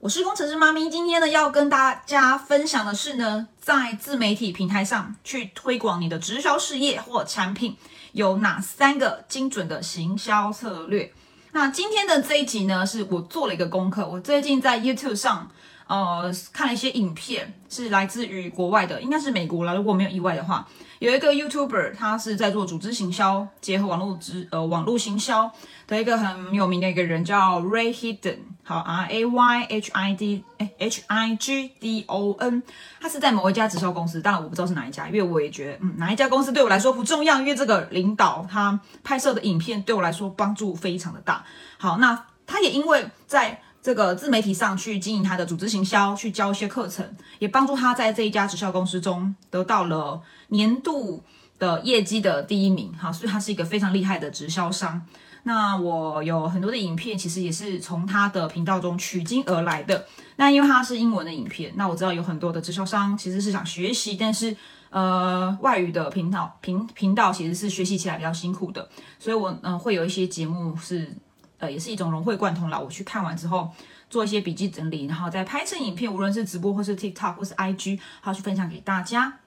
我是工程师妈咪，今天呢要跟大家分享的是呢，在自媒体平台上去推广你的直销事业或产品，有哪三个精准的行销策略？那今天的这一集呢，是我做了一个功课，我最近在 YouTube 上。呃，看了一些影片，是来自于国外的，应该是美国了。如果没有意外的话，有一个 YouTuber，他是在做组织行销，结合网络之呃网络行销的一个很有名的一个人，叫 Ray Hidden，好 R A Y H I D H I G D O N，他是在某一家直销公司，当然我不知道是哪一家，因为我也觉得嗯哪一家公司对我来说不重要，因为这个领导他拍摄的影片对我来说帮助非常的大。好，那他也因为在这个自媒体上去经营他的组织行销，去教一些课程，也帮助他在这一家直销公司中得到了年度的业绩的第一名。哈，所以他是一个非常厉害的直销商。那我有很多的影片，其实也是从他的频道中取经而来的。那因为他是英文的影片，那我知道有很多的直销商其实是想学习，但是呃外语的频道频频道其实是学习起来比较辛苦的，所以我嗯会有一些节目是。呃，也是一种融会贯通啦。我去看完之后，做一些笔记整理，然后再拍成影片，无论是直播或是 TikTok 或是 IG，好去分享给大家。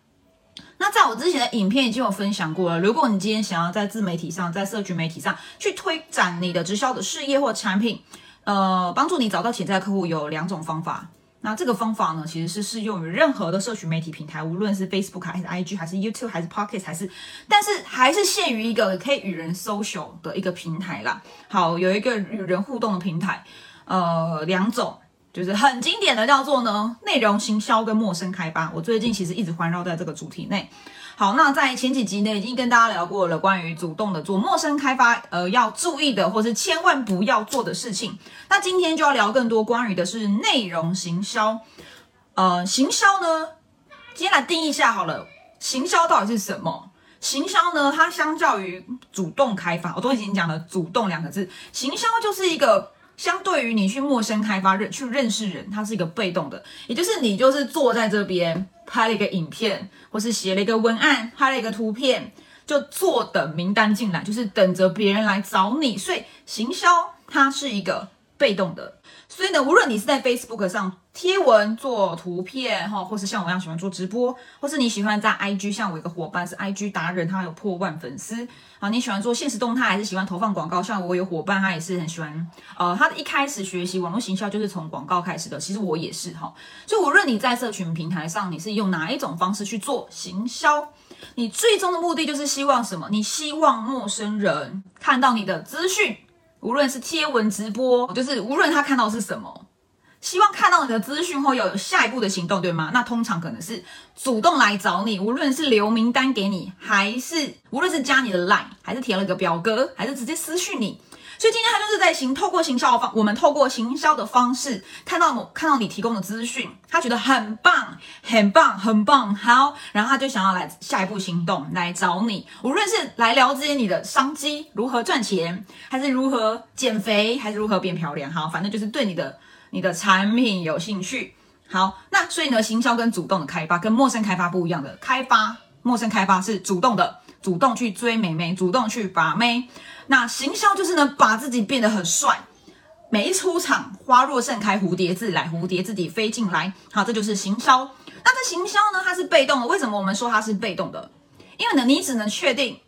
那在我之前的影片已经有分享过了。如果你今天想要在自媒体上，在社群媒体上去推展你的直销的事业或产品，呃，帮助你找到潜在客户，有两种方法。那这个方法呢，其实是适用于任何的社群媒体平台，无论是 Facebook 还是 IG，还是 YouTube，还是 Pocket，还是，但是还是限于一个可以与人 social 的一个平台啦。好，有一个与人互动的平台，呃，两种。就是很经典的叫做呢内容行销跟陌生开发，我最近其实一直环绕在这个主题内。好，那在前几集呢已经跟大家聊过了关于主动的做陌生开发，呃要注意的或是千万不要做的事情。那今天就要聊更多关于的是内容行销。呃，行销呢，今天来定义一下好了，行销到底是什么？行销呢，它相较于主动开发，我都已经讲了主动两个字，行销就是一个。相对于你去陌生开发认去认识人，它是一个被动的，也就是你就是坐在这边拍了一个影片，或是写了一个文案，拍了一个图片，就坐等名单进来，就是等着别人来找你。所以行销它是一个被动的。所以呢，无论你是在 Facebook 上贴文做图片哈，或是像我一样喜欢做直播，或是你喜欢在 IG，像我一个伙伴是 IG 达人，他有破万粉丝啊，你喜欢做现实动态，还是喜欢投放广告？像我有伙伴，他也是很喜欢，呃，他的一开始学习网络行销就是从广告开始的，其实我也是哈。所以无论你在社群平台上，你是用哪一种方式去做行销，你最终的目的就是希望什么？你希望陌生人看到你的资讯。无论是贴文直播，就是无论他看到是什么，希望看到你的资讯后要有下一步的行动，对吗？那通常可能是主动来找你，无论是留名单给你，还是无论是加你的 line，还是填了个表格，还是直接私讯你。所以今天他就是在行透过行销的方，我们透过行销的方式看到某看到你提供的资讯，他觉得很棒，很棒，很棒，好，然后他就想要来下一步行动来找你，无论是来了解你的商机如何赚钱，还是如何减肥，还是如何变漂亮，好，反正就是对你的你的产品有兴趣。好，那所以呢，行销跟主动的开发跟陌生开发不一样的，开发陌生开发是主动的。主动去追美眉，主动去把妹，那行销就是呢，把自己变得很帅。每一出场，花若盛开，蝴蝶自来，蝴蝶自己飞进来。好，这就是行销。那这行销呢，它是被动的。为什么我们说它是被动的？因为呢，你只能确定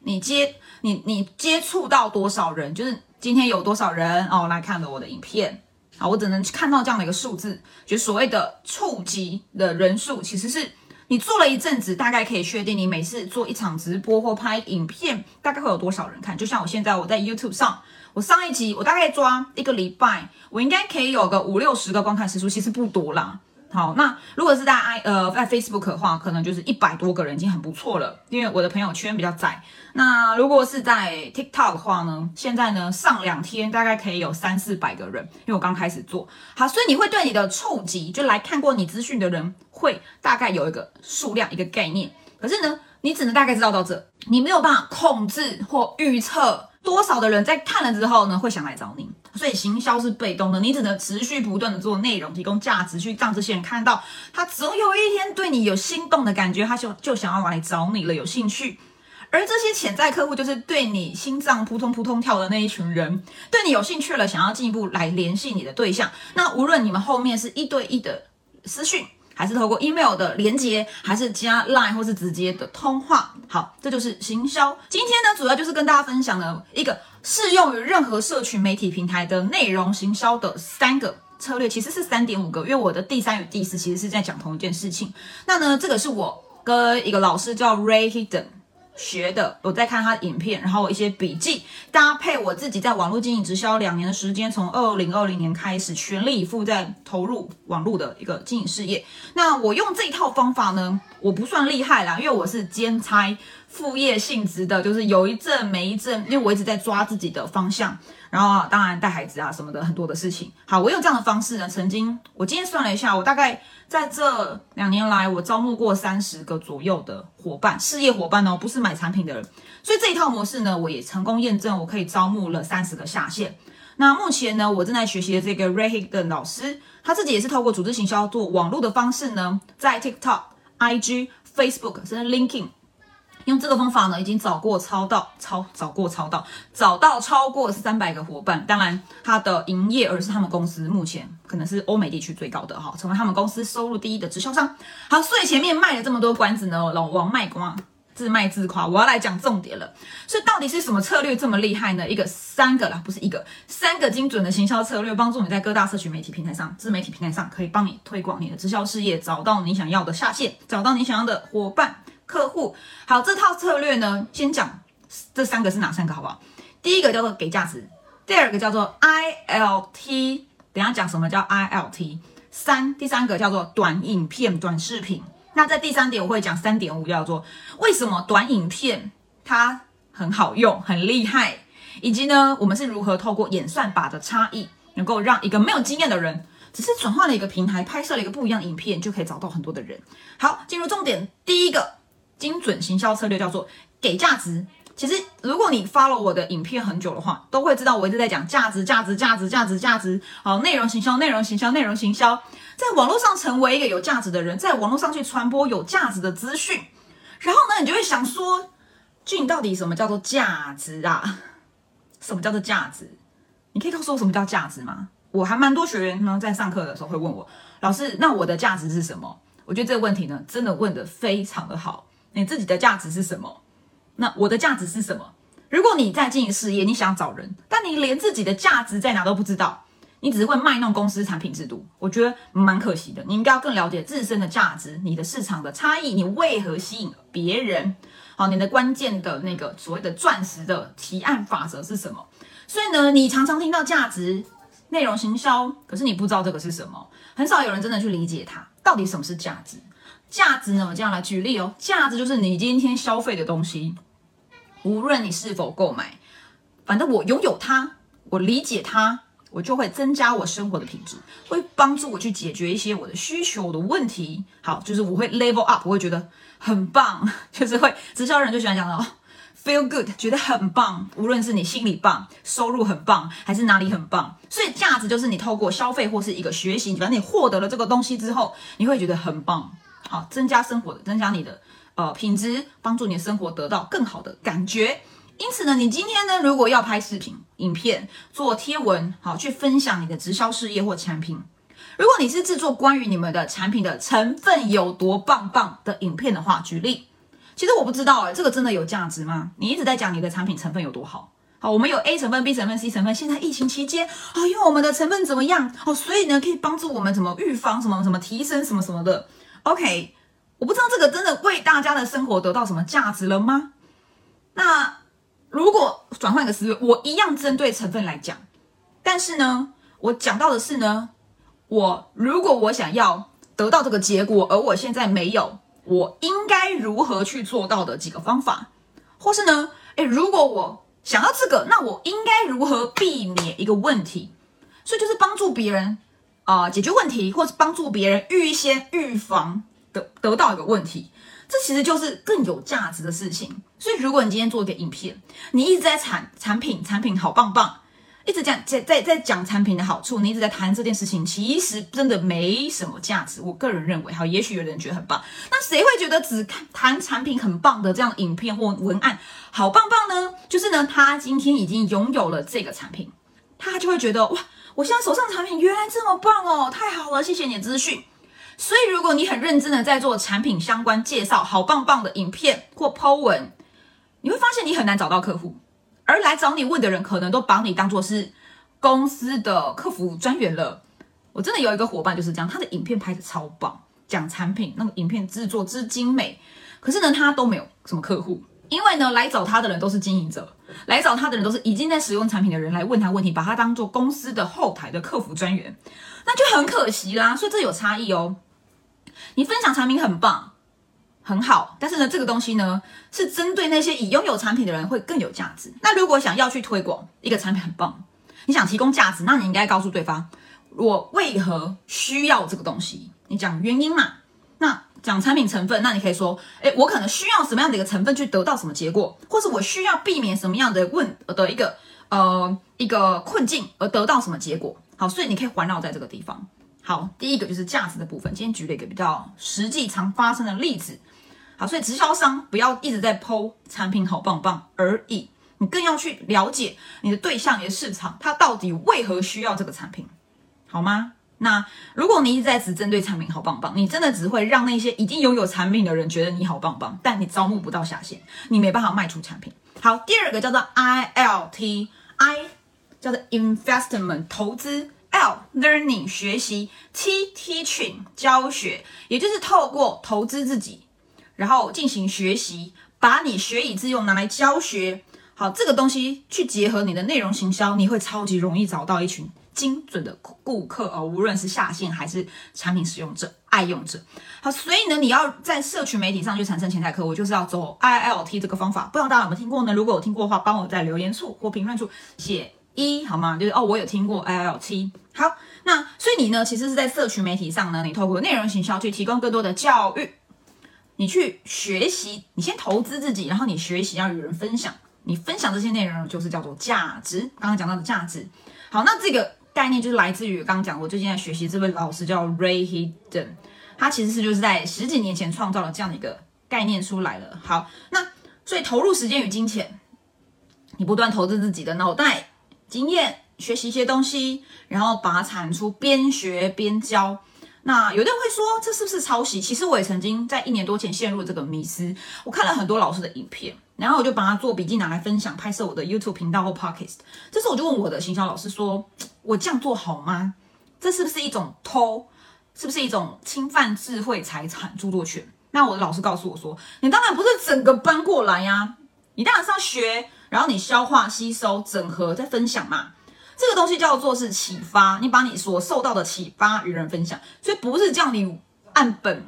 你接你你接触到多少人，就是今天有多少人哦来看了我的影片。啊，我只能看到这样的一个数字，就所谓的触及的人数，其实是。你做了一阵子，大概可以确定你每次做一场直播或拍影片，大概会有多少人看？就像我现在我在 YouTube 上，我上一集我大概抓一个礼拜，我应该可以有个五六十个观看时数，其实不多啦。好，那如果是在 i 呃在 Facebook 的话，可能就是一百多个人已经很不错了，因为我的朋友圈比较窄。那如果是在 TikTok 的话呢，现在呢上两天大概可以有三四百个人，因为我刚开始做。好，所以你会对你的触及，就来看过你资讯的人，会大概有一个数量一个概念。可是呢，你只能大概知道到这，你没有办法控制或预测。多少的人在看了之后呢，会想来找你？所以行销是被动的，你只能持续不断的做内容，提供价值，去让这些人看到，他总有一天对你有心动的感觉，他就就想要来找你了，有兴趣。而这些潜在客户就是对你心脏扑通扑通跳的那一群人，对你有兴趣了，想要进一步来联系你的对象。那无论你们后面是一对一的私讯，还是透过 email 的连接，还是加 line 或是直接的通话，好，这就是行销。今天呢，主要就是跟大家分享了一个适用于任何社群媒体平台的内容行销的三个策略，其实是三点五个，因为我的第三与第四其实是在讲同一件事情。那呢，这个是我跟一个老师叫 Ray Hidden。学的，我在看他的影片，然后一些笔记，搭配我自己在网络经营直销两年的时间，从二零二零年开始全力以赴在投入网络的一个经营事业。那我用这一套方法呢，我不算厉害啦，因为我是兼差副业性质的，就是有一阵没一阵，因为我一直在抓自己的方向。然后当然带孩子啊什么的很多的事情。好，我用这样的方式呢，曾经我今天算了一下，我大概在这两年来，我招募过三十个左右的伙伴，事业伙伴哦，不是买产品的人。所以这一套模式呢，我也成功验证，我可以招募了三十个下线。那目前呢，我正在学习的这个 Ray Hig 的老师，他自己也是透过组织行销做网络的方式呢，在 TikTok、IG、Facebook 甚至 LinkedIn。用这个方法呢，已经找过超到超找过超到找到超过三百个伙伴。当然，他的营业额是他们公司目前可能是欧美地区最高的哈，成为他们公司收入第一的直销商。好，所以前面卖了这么多关子呢，老王卖瓜，自卖自夸。我要来讲重点了。所以到底是什么策略这么厉害呢？一个三个啦，不是一个三个精准的行销策略，帮助你在各大社群媒体平台上、自媒体平台上，可以帮你推广你的直销事业，找到你想要的下线，找到你想要的伙伴。客户好，这套策略呢，先讲这三个是哪三个，好不好？第一个叫做给价值，第二个叫做 ILT，等下讲什么叫 ILT。三，第三个叫做短影片、短视频。那在第三点我会讲三点五，叫做为什么短影片它很好用、很厉害，以及呢，我们是如何透过演算法的差异，能够让一个没有经验的人。只是转换了一个平台，拍摄了一个不一样的影片，就可以找到很多的人。好，进入重点，第一个。精准行销策略叫做给价值。其实，如果你发了我的影片很久的话，都会知道我一直在讲价值、价值、价值、价值、价值。好，内容行销、内容行销、内容行销，在网络上成为一个有价值的人，在网络上去传播有价值的资讯。然后呢，你就会想说，俊，到底什么叫做价值啊？什么叫做价值？你可以告诉我什么叫价值吗？我还蛮多学员呢，在上课的时候会问我，老师，那我的价值是什么？我觉得这个问题呢，真的问得非常的好。你自己的价值是什么？那我的价值是什么？如果你在经营事业，你想找人，但你连自己的价值在哪都不知道，你只是会卖弄公司产品制度，我觉得蛮可惜的。你应该要更了解自身的价值，你的市场的差异，你为何吸引别人？好，你的关键的那个所谓的钻石的提案法则是什么？所以呢，你常常听到价值内容行销，可是你不知道这个是什么，很少有人真的去理解它到底什么是价值。价值呢？我这样来举例哦，价值就是你今天消费的东西，无论你是否购买，反正我拥有它，我理解它，我就会增加我生活的品质，会帮助我去解决一些我的需求的问题。好，就是我会 level up，我会觉得很棒，就是会直销人就喜欢讲的哦，feel good，觉得很棒。无论是你心里棒，收入很棒，还是哪里很棒，所以价值就是你透过消费或是一个学习，反正你获得了这个东西之后，你会觉得很棒。好，增加生活的，增加你的呃品质，帮助你的生活得到更好的感觉。因此呢，你今天呢，如果要拍视频、影片、做贴文，好去分享你的直销事业或产品。如果你是制作关于你们的产品的成分有多棒棒的影片的话，举例，其实我不知道哎，这个真的有价值吗？你一直在讲你的产品成分有多好，好，我们有 A 成分、B 成分、C 成分。现在疫情期间，啊，因为我们的成分怎么样？哦，所以呢，可以帮助我们怎么预防什么什么提升什么什么的。OK，我不知道这个真的为大家的生活得到什么价值了吗？那如果转换一个思维，我一样针对成分来讲，但是呢，我讲到的是呢，我如果我想要得到这个结果，而我现在没有，我应该如何去做到的几个方法，或是呢，诶，如果我想要这个，那我应该如何避免一个问题？所以就是帮助别人。啊，解决问题，或是帮助别人预先预防得得到一个问题，这其实就是更有价值的事情。所以，如果你今天做一个影片，你一直在产产品，产品好棒棒，一直讲在在在讲产品的好处，你一直在谈这件事情，其实真的没什么价值。我个人认为，哈，也许有人觉得很棒，那谁会觉得只看谈产品很棒的这样影片或文案好棒棒呢？就是呢，他今天已经拥有了这个产品，他就会觉得哇，我现在手上产品原来这么棒哦，太好了，谢谢你的资讯。所以，如果你很认真的在做产品相关介绍，好棒棒的影片或 Po 文，你会发现你很难找到客户。而来找你问的人，可能都把你当做是公司的客服专员了。我真的有一个伙伴就是这样，他的影片拍的超棒，讲产品那个影片制作之精美，可是呢，他都没有什么客户，因为呢，来找他的人都是经营者，来找他的人都是已经在使用产品的人来问他问题，把他当做公司的后台的客服专员，那就很可惜啦。所以这有差异哦。你分享产品很棒。很好，但是呢，这个东西呢是针对那些已拥有产品的人会更有价值。那如果想要去推广一个产品很棒，你想提供价值，那你应该告诉对方我为何需要这个东西。你讲原因嘛？讲产品成分，那你可以说，诶，我可能需要什么样的一个成分去得到什么结果，或是我需要避免什么样的问的一个呃一个困境而得到什么结果。好，所以你可以环绕在这个地方。好，第一个就是价值的部分。今天举了一个比较实际常发生的例子。好，所以直销商不要一直在剖产品好棒棒而已，你更要去了解你的对象、你的市场，他到底为何需要这个产品，好吗？那如果你一直在只针对产品好棒棒，你真的只会让那些已经拥有产品的人觉得你好棒棒，但你招募不到下线，你没办法卖出产品。好，第二个叫做 I L T，I 叫做 investment 投资，L learning 学习，T teaching 教学，也就是透过投资自己。然后进行学习，把你学以致用拿来教学，好，这个东西去结合你的内容行销，你会超级容易找到一群精准的顾客哦，无论是下线还是产品使用者、爱用者。好，所以呢，你要在社群媒体上去产生潜在客户，就是要走 I L T 这个方法。不知道大家有没有听过呢？如果有听过的话，帮我在留言处或评论处写一好吗？就是哦，我有听过 I L T。好，那所以你呢，其实是在社群媒体上呢，你透过内容行销去提供更多的教育。你去学习，你先投资自己，然后你学习要与人分享。你分享这些内容就是叫做价值。刚刚讲到的价值，好，那这个概念就是来自于刚刚讲我最近在学习这位老师叫 Ray Hidden，他其实是就是在十几年前创造了这样的一个概念出来了。好，那所以投入时间与金钱，你不断投资自己的脑袋、经验，学习一些东西，然后把它产出，边学边教。那有的人会说，这是不是抄袭？其实我也曾经在一年多前陷入这个迷思。我看了很多老师的影片，然后我就把它做笔记拿来分享，拍摄我的 YouTube 频道或 Podcast。这时候我就问我的行销老师说：“我这样做好吗？这是不是一种偷？是不是一种侵犯智慧财产著作权？”那我的老师告诉我说：“你当然不是整个搬过来呀，你当然是要学，然后你消化、吸收、整合再分享嘛。”这个东西叫做是启发，你把你所受到的启发与人分享，所以不是叫你按本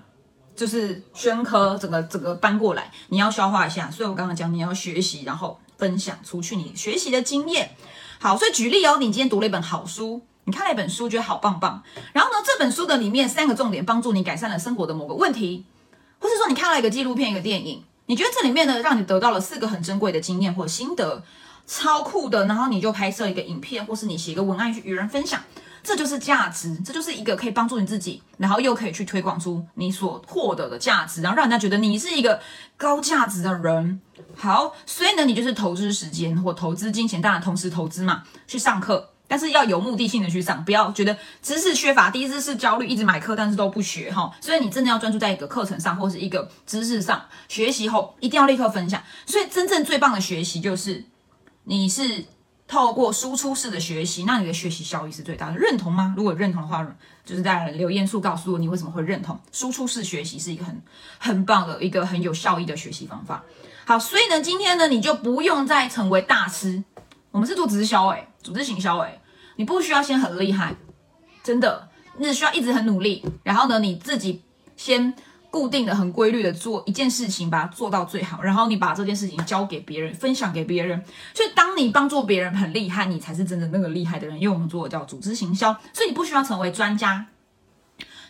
就是宣科整个整个搬过来，你要消化一下。所以我刚刚讲你要学习，然后分享出去你学习的经验。好，所以举例哦，你今天读了一本好书，你看了一本书觉得好棒棒，然后呢这本书的里面三个重点帮助你改善了生活的某个问题，或是说你看了一个纪录片一个电影，你觉得这里面呢让你得到了四个很珍贵的经验或心得。超酷的，然后你就拍摄一个影片，或是你写一个文案去与人分享，这就是价值，这就是一个可以帮助你自己，然后又可以去推广出你所获得的价值，然后让人家觉得你是一个高价值的人。好，所以呢，你就是投资时间或投资金钱，当然同时投资嘛，去上课，但是要有目的性的去上，不要觉得知识缺乏，第一知识焦虑，一直买课但是都不学哈。所以你真的要专注在一个课程上或是一个知识上学习后，一定要立刻分享。所以真正最棒的学习就是。你是透过输出式的学习，那你的学习效益是最大的。认同吗？如果认同的话，就是在留言处告诉我你为什么会认同。输出式学习是一个很很棒的一个很有效益的学习方法。好，所以呢，今天呢，你就不用再成为大师。我们是做直销，诶，组织行销，诶，你不需要先很厉害，真的，你只需要一直很努力。然后呢，你自己先。固定的、很规律的做一件事情，把它做到最好，然后你把这件事情交给别人，分享给别人。所以，当你帮助别人很厉害，你才是真的那个厉害的人。因为我们做的叫组织行销，所以你不需要成为专家，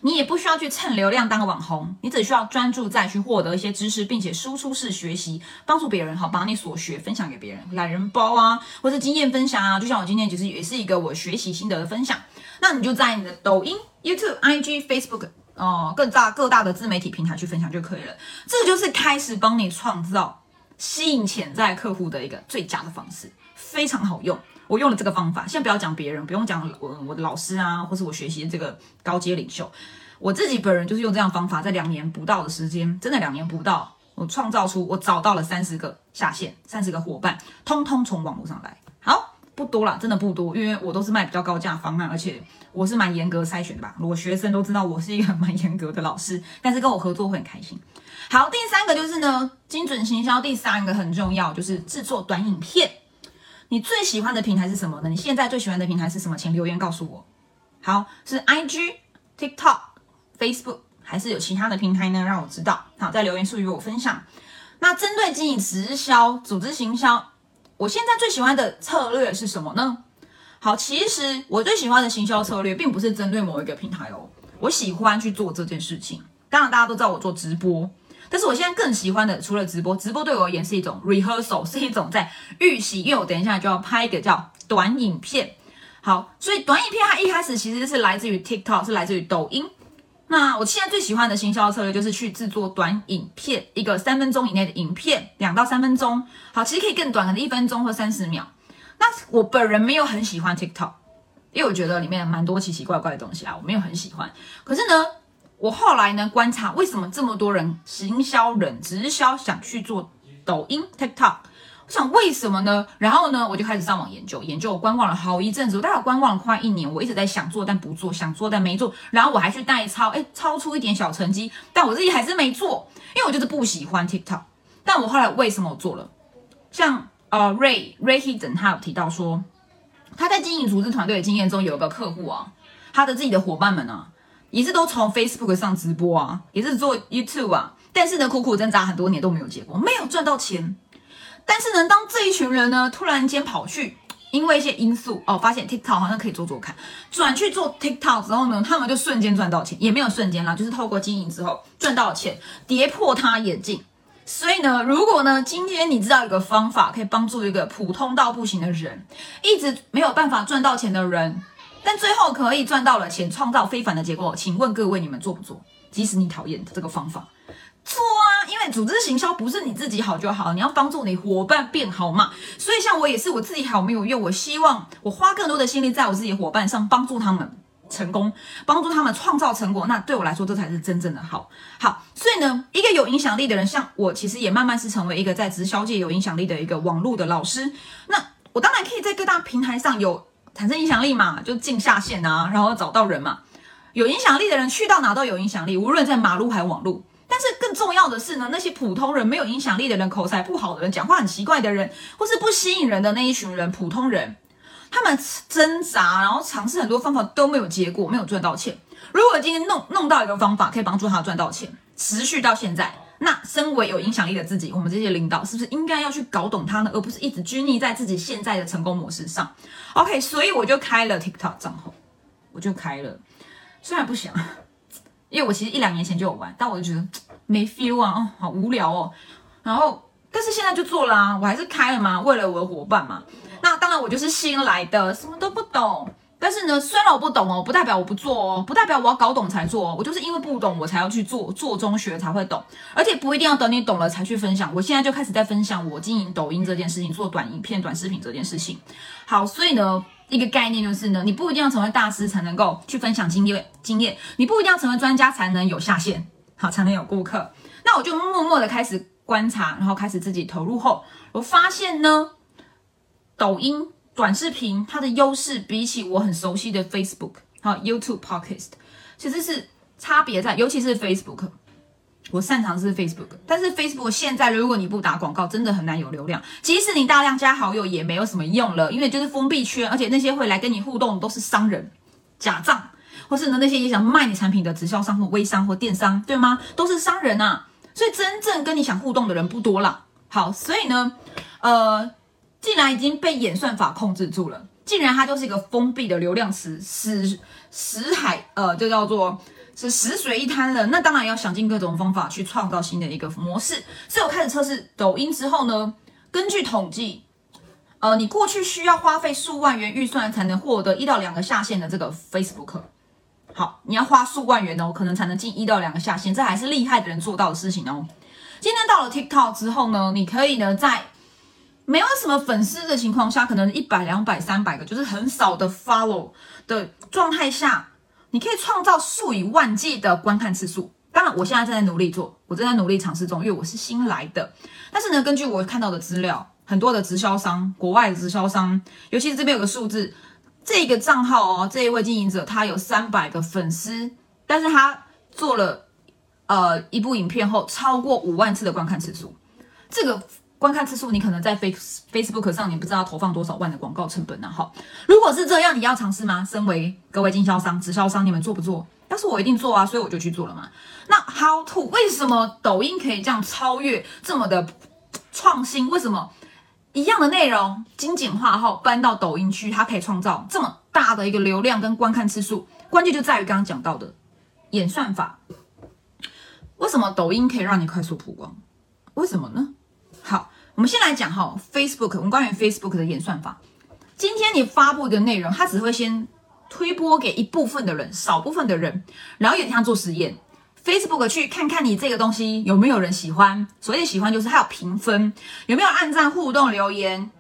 你也不需要去蹭流量当个网红，你只需要专注在去获得一些知识，并且输出式学习，帮助别人，好把你所学分享给别人，懒人包啊，或者经验分享啊，就像我今天其实也是一个我学习心得的分享。那你就在你的抖音、YouTube、IG、Facebook 哦，各大各大的自媒体平台去分享就可以了。这就是开始帮你创造吸引潜在客户的一个最佳的方式，非常好用。我用了这个方法，先不要讲别人，不用讲我我的老师啊，或是我学习这个高阶领袖，我自己本人就是用这样方法，在两年不到的时间，真的两年不到，我创造出我找到了三十个下线，三十个伙伴，通通从网络上来。好，不多了，真的不多，因为我都是卖比较高价方案，而且我是蛮严格筛选的吧。我学生都知道我是一个蛮严格的老师，但是跟我合作会很开心。好，第三个就是呢，精准行销，第三个很重要，就是制作短影片。你最喜欢的平台是什么呢？你现在最喜欢的平台是什么？请留言告诉我。好，是 I G、TikTok、Facebook，还是有其他的平台呢？让我知道。好，在留言处与我分享。那针对经营直销、组织行销，我现在最喜欢的策略是什么呢？好，其实我最喜欢的行销策略，并不是针对某一个平台哦。我喜欢去做这件事情。当然，大家都知道我做直播。但是我现在更喜欢的，除了直播，直播对我而言是一种 rehearsal，是一种在预习，因为我等一下就要拍一个叫短影片。好，所以短影片它一开始其实是来自于 TikTok，是来自于抖音。那我现在最喜欢的行销策略就是去制作短影片，一个三分钟以内的影片，两到三分钟。好，其实可以更短，可能一分钟或三十秒。那我本人没有很喜欢 TikTok，因为我觉得里面蛮多奇奇怪怪的东西啊，我没有很喜欢。可是呢？我后来呢观察，为什么这么多人行销人直销想去做抖音 TikTok？想为什么呢？然后呢，我就开始上网研究，研究我观望了好一阵子，我大概观望了快一年，我一直在想做但不做，想做但没做，然后我还去代操，哎，超出一点小成绩，但我自己还是没做，因为我就是不喜欢 TikTok。但我后来为什么我做了？像呃 Ray Ray Hidden 他有提到说，他在经营组织团队的经验中，有一个客户啊，他的自己的伙伴们啊。也是都从 Facebook 上直播啊，也是做 YouTube 啊，但是呢，苦苦挣扎很多年都没有结果，没有赚到钱。但是呢，当这一群人呢，突然间跑去，因为一些因素哦，发现 TikTok 好像可以做做看，转去做 TikTok 之后呢，他们就瞬间赚到钱，也没有瞬间啦，就是透过经营之后赚到钱，跌破他眼镜。所以呢，如果呢，今天你知道一个方法可以帮助一个普通到不行的人，一直没有办法赚到钱的人。但最后可以赚到了钱，创造非凡的结果。请问各位，你们做不做？即使你讨厌这个方法，做啊！因为组织行销不是你自己好就好，你要帮助你伙伴变好嘛。所以像我也是，我自己好没有用。我希望我花更多的心力在我自己伙伴上，帮助他们成功，帮助他们创造成果。那对我来说，这才是真正的好。好，所以呢，一个有影响力的人，像我，其实也慢慢是成为一个在直销界有影响力的一个网络的老师。那我当然可以在各大平台上有。产生影响力嘛，就进下线啊，然后找到人嘛。有影响力的人去到哪都有影响力，无论在马路还网路。但是更重要的是呢，那些普通人、没有影响力的人、口才不好的人、讲话很奇怪的人，或是不吸引人的那一群人，普通人，他们挣扎，然后尝试很多方法都没有结果，没有赚到钱。如果今天弄弄到一个方法，可以帮助他赚到钱，持续到现在。那身为有影响力的自己，我们这些领导是不是应该要去搞懂他呢？而不是一直拘泥在自己现在的成功模式上？OK，所以我就开了 TikTok 账号，我就开了，虽然不想，因为我其实一两年前就有玩，但我就觉得 没 feel 啊，哦，好无聊哦。然后，但是现在就做啦，我还是开了嘛，为了我的伙伴嘛。那当然，我就是新来的，什么都不懂。但是呢，虽然我不懂哦，不代表我不做哦，不代表我要搞懂才做哦。我就是因为不懂，我才要去做，做中学才会懂，而且不一定要等你懂了才去分享。我现在就开始在分享我经营抖音这件事情，做短影片、短视频这件事情。好，所以呢，一个概念就是呢，你不一定要成为大师才能够去分享经验，经验，你不一定要成为专家才能有下线，好，才能有顾客。那我就默默的开始观察，然后开始自己投入后，我发现呢，抖音。短视频它的优势比起我很熟悉的 Facebook 好 YouTube Podcast，其实是差别在，尤其是 Facebook，我擅长是 Facebook，但是 Facebook 现在如果你不打广告，真的很难有流量。即使你大量加好友也没有什么用了，因为就是封闭圈，而且那些会来跟你互动都是商人、假账，或是呢那些也想卖你产品的直销商或微商或电商，对吗？都是商人啊，所以真正跟你想互动的人不多了。好，所以呢，呃。既然已经被演算法控制住了，既然它就是一个封闭的流量池，死死海，呃，就叫做是死水一滩了，那当然要想尽各种方法去创造新的一个模式。所以我开始测试抖音之后呢，根据统计，呃，你过去需要花费数万元预算才能获得一到两个下线的这个 Facebook，好，你要花数万元哦，可能才能进一到两个下线，这还是厉害的人做到的事情哦。今天到了 TikTok 之后呢，你可以呢在没有什么粉丝的情况下，可能一百、两百、三百个，就是很少的 follow 的状态下。你可以创造数以万计的观看次数。当然，我现在正在努力做，我正在努力尝试中，因为我是新来的。但是呢，根据我看到的资料，很多的直销商，国外的直销商，尤其是这边有个数字，这个账号哦，这一位经营者他有三百个粉丝，但是他做了呃一部影片后，超过五万次的观看次数，这个。观看次数，你可能在 Face Facebook 上，你不知道投放多少万的广告成本呢？哈，如果是这样，你要尝试吗？身为各位经销商、直销商，你们做不做？要是我一定做啊，所以我就去做了嘛。那 How to？为什么抖音可以这样超越这么的创新？为什么一样的内容精简化后搬到抖音区，它可以创造这么大的一个流量跟观看次数？关键就在于刚刚讲到的演算法。为什么抖音可以让你快速曝光？为什么呢？我们先来讲哈，Facebook，我们关于 Facebook 的演算法。今天你发布的内容，它只会先推播给一部分的人，少部分的人，然后有点像做实验，Facebook 去看看你这个东西有没有人喜欢。所谓喜欢就是它有评分，有没有按赞、互动、留言。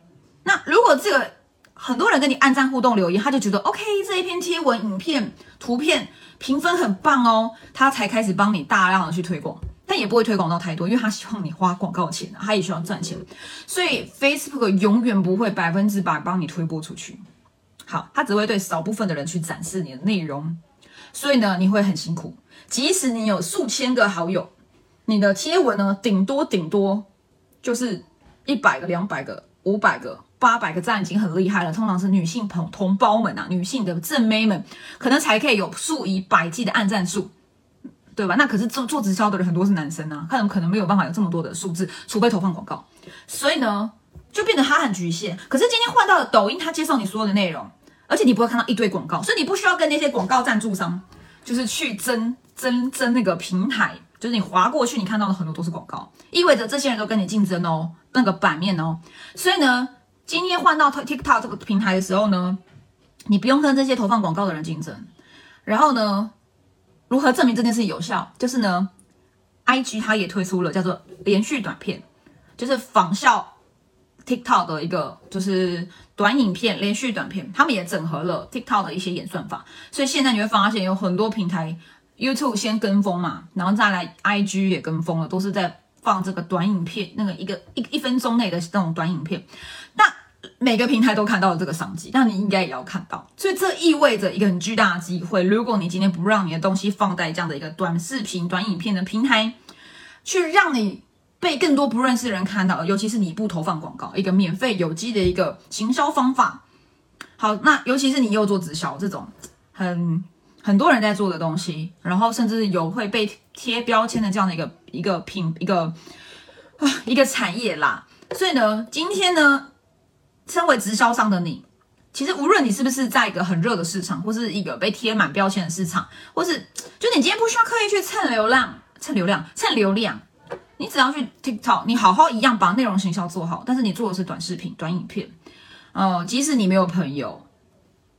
那如果这个很多人跟你按赞、互动、留言，他就觉得 OK，这一篇贴文、影片、图片评分很棒哦，他才开始帮你大量的去推广。但也不会推广到太多，因为他希望你花广告钱啊，他也希望赚钱，所以 Facebook 永远不会百分之百帮你推播出去。好，他只会对少部分的人去展示你的内容，所以呢，你会很辛苦。即使你有数千个好友，你的贴文呢，顶多顶多就是一百个、两百个、五百个、八百个赞，已经很厉害了。通常是女性朋同胞们啊，女性的正妹们，可能才可以有数以百计的按赞数。对吧？那可是做做直销的人很多是男生啊，他们可能没有办法有这么多的数字，除非投放广告。所以呢，就变得他很局限。可是今天换到了抖音，他接受你所有的内容，而且你不会看到一堆广告，所以你不需要跟那些广告赞助商，就是去争争争那个平台，就是你划过去，你看到的很多都是广告，意味着这些人都跟你竞争哦，那个版面哦。所以呢，今天换到 TikTok 这个平台的时候呢，你不用跟这些投放广告的人竞争，然后呢？如何证明这件事有效？就是呢，IG 它也推出了叫做连续短片，就是仿效 TikTok 的一个就是短影片连续短片，他们也整合了 TikTok 的一些演算法，所以现在你会发现有很多平台，YouTube 先跟风嘛，然后再来 IG 也跟风了，都是在放这个短影片，那个一个一一分钟内的那种短影片，那。每个平台都看到了这个商机，那你应该也要看到，所以这意味着一个很巨大的机会。如果你今天不让你的东西放在这样的一个短视频、短影片的平台，去让你被更多不认识的人看到，尤其是你不投放广告，一个免费有机的一个行销方法。好，那尤其是你又做直销这种很很多人在做的东西，然后甚至有会被贴标签的这样的一个一个品一个啊一个产业啦。所以呢，今天呢。身为直销商的你，其实无论你是不是在一个很热的市场，或是一个被贴满标签的市场，或是就你今天不需要刻意去蹭流量、蹭流量、蹭流量，你只要去 TikTok，你好好一样把内容行销做好。但是你做的是短视频、短影片，呃，即使你没有朋友，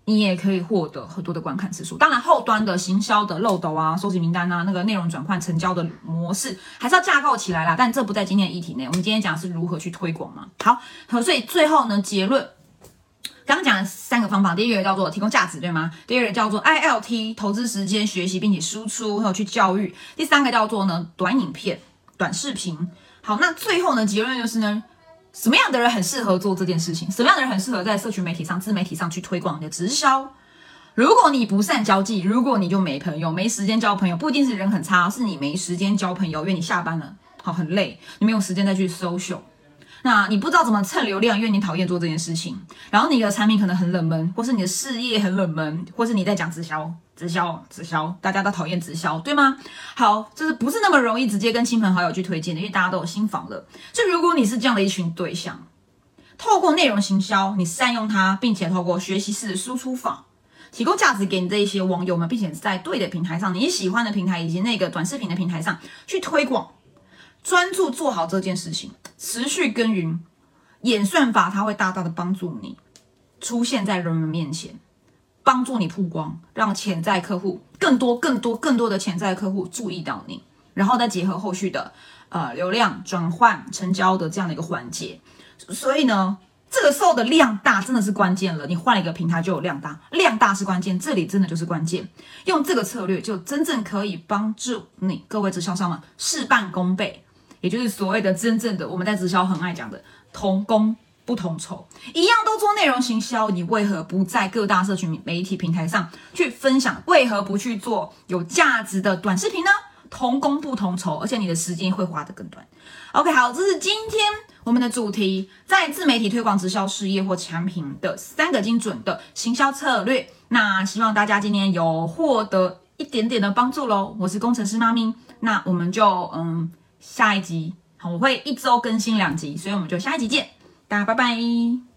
你也可以获得很多的观看次数。当然，后端的行销的漏斗啊、收集名单啊、那个内容转换成交的模式，还是要架构起来啦。但这不在今天的议题内。我们今天讲是如何去推广嘛。好，好，所以最后呢，结论，刚刚讲了三个方法，第一个叫做提供价值，对吗？第二个叫做 ILT，投资时间学习并且输出，还有去教育。第三个叫做呢，短影片、短视频。好，那最后呢，结论就是呢。什么样的人很适合做这件事情？什么样的人很适合在社群媒体上、自媒体上去推广你的直销？如果你不善交际，如果你就没朋友、没时间交朋友，不一定是人很差，是你没时间交朋友，因为你下班了，好很累，你没有时间再去 social。那你不知道怎么蹭流量，因为你讨厌做这件事情。然后你的产品可能很冷门，或是你的事业很冷门，或是你在讲直销。直销，直销，大家都讨厌直销，对吗？好，就是不是那么容易直接跟亲朋好友去推荐的，因为大家都有新房了。就如果你是这样的一群对象，透过内容行销，你善用它，并且透过学习式输出法，提供价值给你这一些网友们，并且在对的平台上，你喜欢的平台以及那个短视频的平台上去推广，专注做好这件事情，持续耕耘，演算法它会大大的帮助你出现在人们面前，帮助你曝光，让潜在客户更多、更多、更多的潜在客户注意到你，然后再结合后续的呃流量转换、成交的这样的一个环节，所以呢。这个时候的量大真的是关键了，你换了一个平台就有量大，量大是关键，这里真的就是关键。用这个策略就真正可以帮助你各位直销商们事半功倍，也就是所谓的真正的我们在直销很爱讲的同工不同酬。一样都做内容行销，你为何不在各大社群媒体平台上去分享？为何不去做有价值的短视频呢？同工不同酬，而且你的时间会花得更短。OK，好，这是今天我们的主题，在自媒体推广直销事业或产品的三个精准的行销策略。那希望大家今天有获得一点点的帮助喽。我是工程师妈咪，那我们就嗯下一集，我会一周更新两集，所以我们就下一集见，大家拜拜。